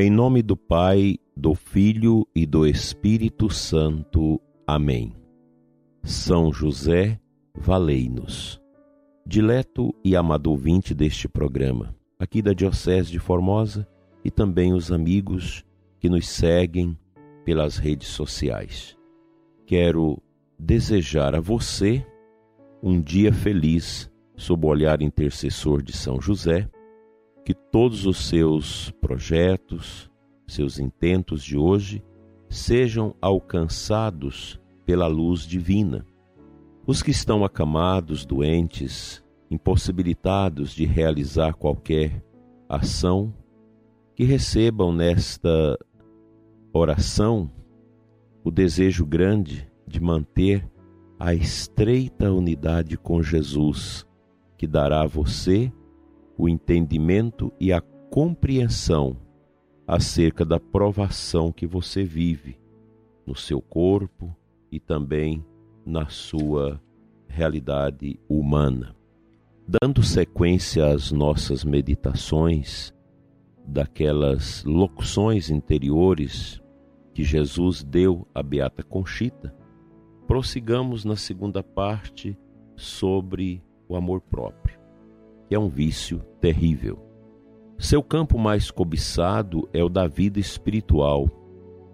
Em nome do Pai, do Filho e do Espírito Santo. Amém. São José, valei-nos. Dileto e amado ouvinte deste programa, aqui da Diocese de Formosa e também os amigos que nos seguem pelas redes sociais. Quero desejar a você um dia feliz sob o olhar intercessor de São José, que todos os seus projetos, seus intentos de hoje sejam alcançados pela luz divina. Os que estão acamados, doentes, impossibilitados de realizar qualquer ação, que recebam nesta oração o desejo grande de manter a estreita unidade com Jesus, que dará a você o entendimento e a compreensão acerca da provação que você vive no seu corpo e também na sua realidade humana. Dando sequência às nossas meditações, daquelas locuções interiores que Jesus deu à Beata Conchita, prossigamos na segunda parte sobre o amor próprio, é um vício terrível. Seu campo mais cobiçado é o da vida espiritual,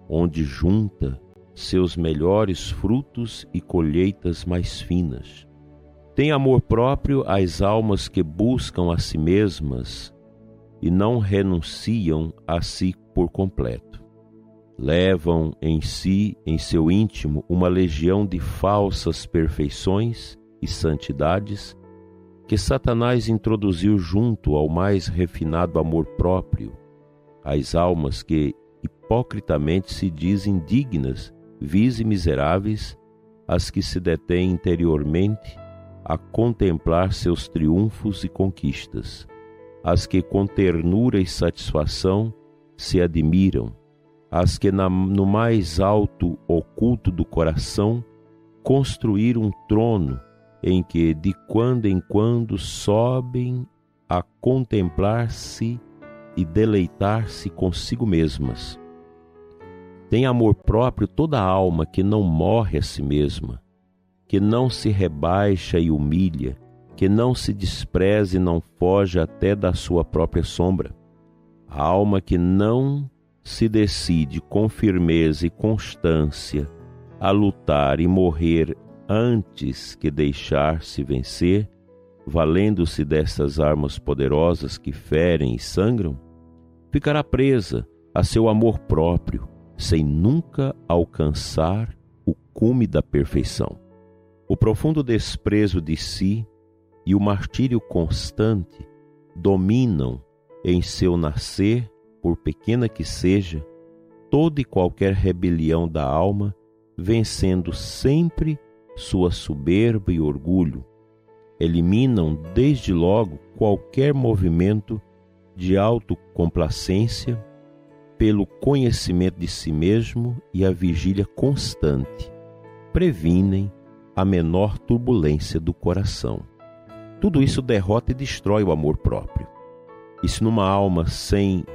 onde junta seus melhores frutos e colheitas mais finas. Tem amor próprio as almas que buscam a si mesmas e não renunciam a si por completo. Levam em si, em seu íntimo, uma legião de falsas perfeições e santidades que Satanás introduziu junto ao mais refinado amor próprio, as almas que hipocritamente se dizem dignas, vis e miseráveis, as que se detêm interiormente a contemplar seus triunfos e conquistas as que com ternura e satisfação se admiram, as que na, no mais alto oculto do coração construíram um trono em que de quando em quando sobem a contemplar-se e deleitar-se consigo mesmas. Tem amor próprio toda alma que não morre a si mesma, que não se rebaixa e humilha, que não se despreze e não foge até da sua própria sombra. A alma que não se decide com firmeza e constância a lutar e morrer antes que deixar-se vencer, valendo-se dessas armas poderosas que ferem e sangram, ficará presa a seu amor próprio, sem nunca alcançar o cume da perfeição. O profundo desprezo de si e o martírio constante dominam em seu nascer, por pequena que seja, toda e qualquer rebelião da alma, vencendo sempre sua soberba e orgulho. Eliminam desde logo qualquer movimento de autocomplacência pelo conhecimento de si mesmo e a vigília constante. Previnem a menor turbulência do coração. Tudo isso derrota e destrói o amor próprio. E se numa alma sem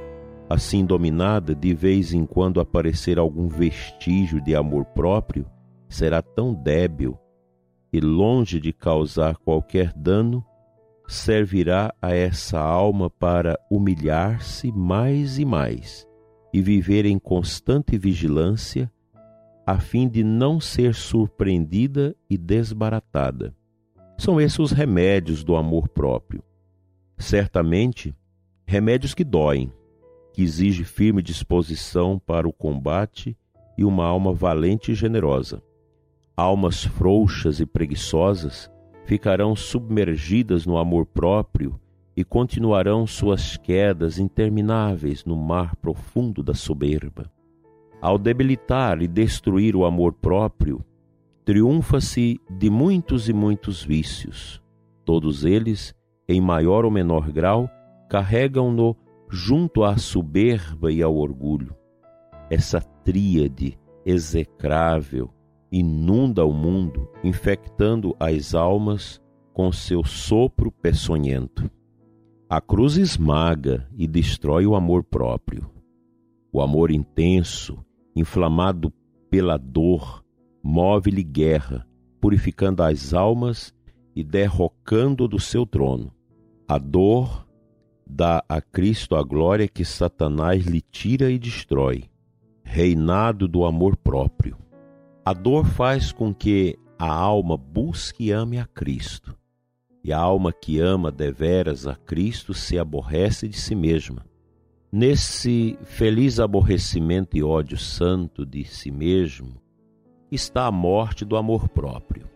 assim dominada, de vez em quando aparecer algum vestígio de amor próprio, será tão débil e longe de causar qualquer dano, servirá a essa alma para humilhar-se mais e mais e viver em constante vigilância, a fim de não ser surpreendida e desbaratada. São esses os remédios do amor próprio. Certamente, remédios que doem, que exigem firme disposição para o combate e uma alma valente e generosa. Almas frouxas e preguiçosas ficarão submergidas no amor próprio e continuarão suas quedas intermináveis no mar profundo da soberba. Ao debilitar e destruir o amor próprio, triunfa-se de muitos e muitos vícios. Todos eles, em maior ou menor grau, carregam-no junto à soberba e ao orgulho. Essa tríade execrável inunda o mundo, infectando as almas com seu sopro peçonhento. A cruz esmaga e destrói o amor próprio. O amor intenso, inflamado pela dor, move-lhe guerra, purificando as almas e derrocando do seu trono. A dor dá a Cristo a glória que Satanás lhe tira e destrói, reinado do amor próprio. A dor faz com que a alma busque e ame a Cristo. E a alma que ama deveras a Cristo se aborrece de si mesma. Nesse feliz aborrecimento e ódio santo de si mesmo está a morte do amor próprio.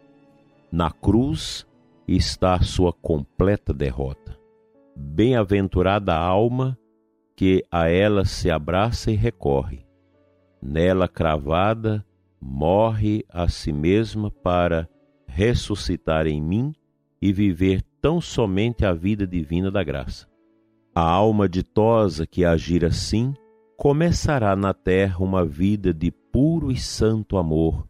Na cruz está a sua completa derrota. Bem-aventurada a alma que a ela se abraça e recorre. Nela cravada morre a si mesma para ressuscitar em mim e viver tão somente a vida divina da graça. A alma ditosa que agir assim começará na terra uma vida de puro e santo amor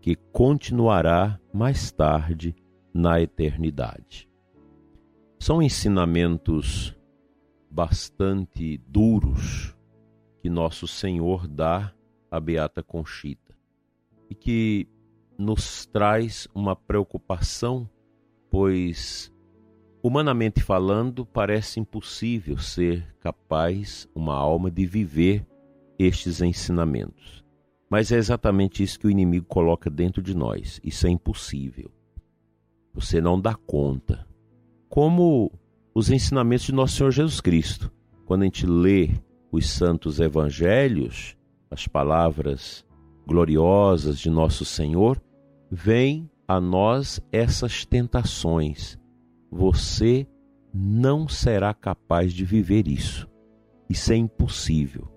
que continuará mais tarde na eternidade. São ensinamentos bastante duros que nosso Senhor dá à Beata Conchita que nos traz uma preocupação, pois, humanamente falando, parece impossível ser capaz uma alma de viver estes ensinamentos. Mas é exatamente isso que o inimigo coloca dentro de nós. Isso é impossível. Você não dá conta. Como os ensinamentos de nosso Senhor Jesus Cristo. Quando a gente lê os santos evangelhos, as palavras gloriosas de nosso Senhor, vem a nós essas tentações. Você não será capaz de viver isso. Isso é impossível.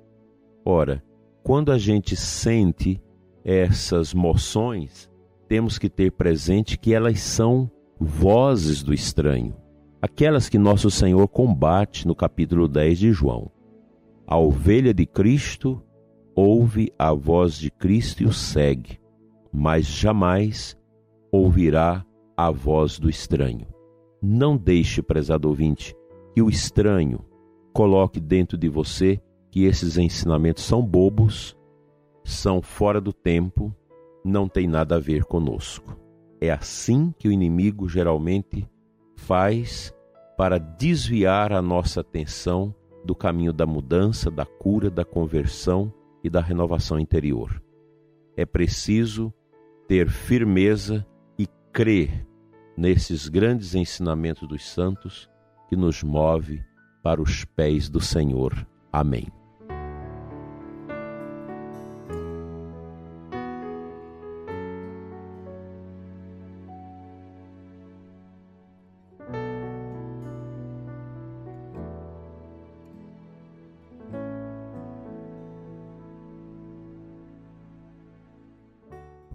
Ora, quando a gente sente essas moções, temos que ter presente que elas são vozes do estranho, aquelas que nosso Senhor combate no capítulo 10 de João. A ovelha de Cristo ouve a voz de Cristo e o segue, mas jamais ouvirá a voz do estranho. Não deixe, prezado ouvinte, que o estranho coloque dentro de você que esses ensinamentos são bobos, são fora do tempo, não tem nada a ver conosco. É assim que o inimigo geralmente faz para desviar a nossa atenção do caminho da mudança, da cura, da conversão e da renovação interior. É preciso ter firmeza e crer nesses grandes ensinamentos dos santos que nos move para os pés do Senhor. Amém.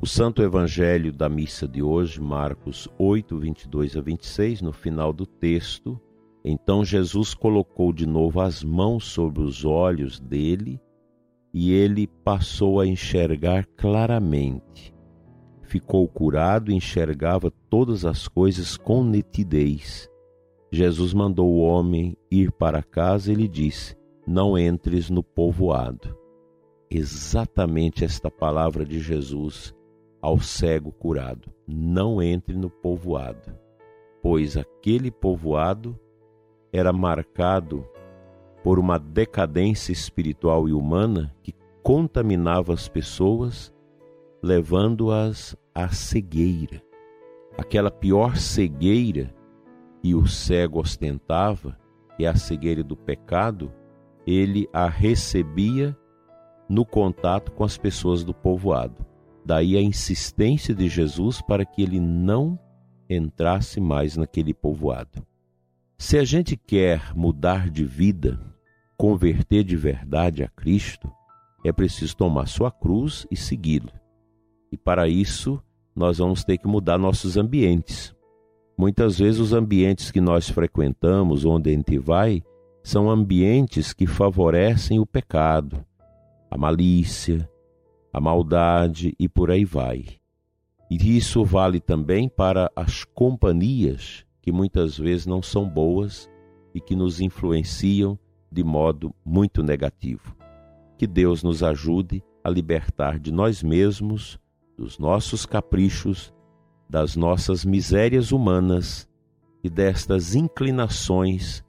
O Santo Evangelho da missa de hoje, Marcos 8, 22 a 26, no final do texto, então Jesus colocou de novo as mãos sobre os olhos dele e ele passou a enxergar claramente. Ficou curado e enxergava todas as coisas com nitidez. Jesus mandou o homem ir para casa e lhe disse: Não entres no povoado. Exatamente esta palavra de Jesus ao cego curado: Não entre no povoado, pois aquele povoado era marcado por uma decadência espiritual e humana que contaminava as pessoas, levando-as à cegueira. Aquela pior cegueira que o cego ostentava, que é a cegueira do pecado, ele a recebia no contato com as pessoas do povoado. Daí a insistência de Jesus para que ele não entrasse mais naquele povoado. Se a gente quer mudar de vida, converter de verdade a Cristo, é preciso tomar sua cruz e segui-lo. E para isso, nós vamos ter que mudar nossos ambientes. Muitas vezes, os ambientes que nós frequentamos, onde a gente vai, são ambientes que favorecem o pecado, a malícia, a maldade e por aí vai. E isso vale também para as companhias que muitas vezes não são boas e que nos influenciam de modo muito negativo. Que Deus nos ajude a libertar de nós mesmos, dos nossos caprichos, das nossas misérias humanas e destas inclinações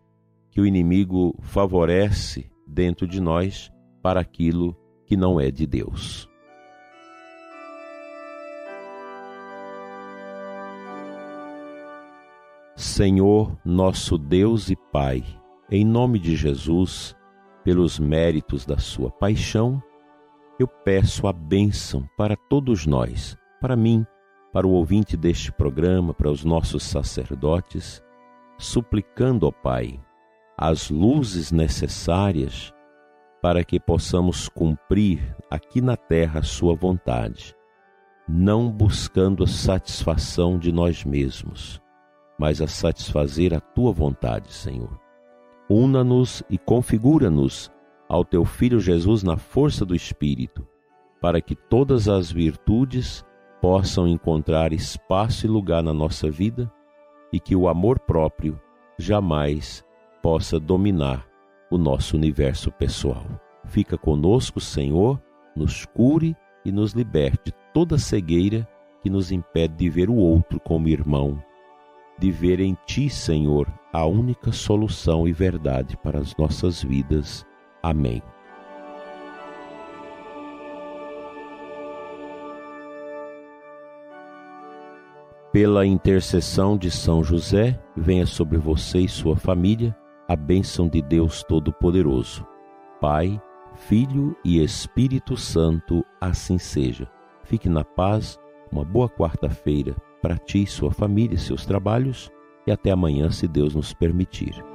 que o inimigo favorece dentro de nós para aquilo que não é de Deus. Senhor, nosso Deus e Pai, em nome de Jesus, pelos méritos da Sua paixão, eu peço a bênção para todos nós, para mim, para o ouvinte deste programa, para os nossos sacerdotes, suplicando ao Pai as luzes necessárias para que possamos cumprir aqui na terra a Sua vontade, não buscando a satisfação de nós mesmos, mas a satisfazer a Tua vontade, Senhor. Una-nos e configura-nos ao Teu Filho Jesus na força do Espírito, para que todas as virtudes possam encontrar espaço e lugar na nossa vida e que o amor próprio jamais possa dominar o nosso universo pessoal. Fica conosco, Senhor, nos cure e nos liberte toda cegueira que nos impede de ver o outro como irmão, de ver em Ti, Senhor, a única solução e verdade para as nossas vidas. Amém. Pela intercessão de São José, venha sobre você e sua família a bênção de Deus Todo-Poderoso. Pai, Filho e Espírito Santo, assim seja. Fique na paz, uma boa quarta-feira para ti, sua família e seus trabalhos, e até amanhã, se Deus nos permitir.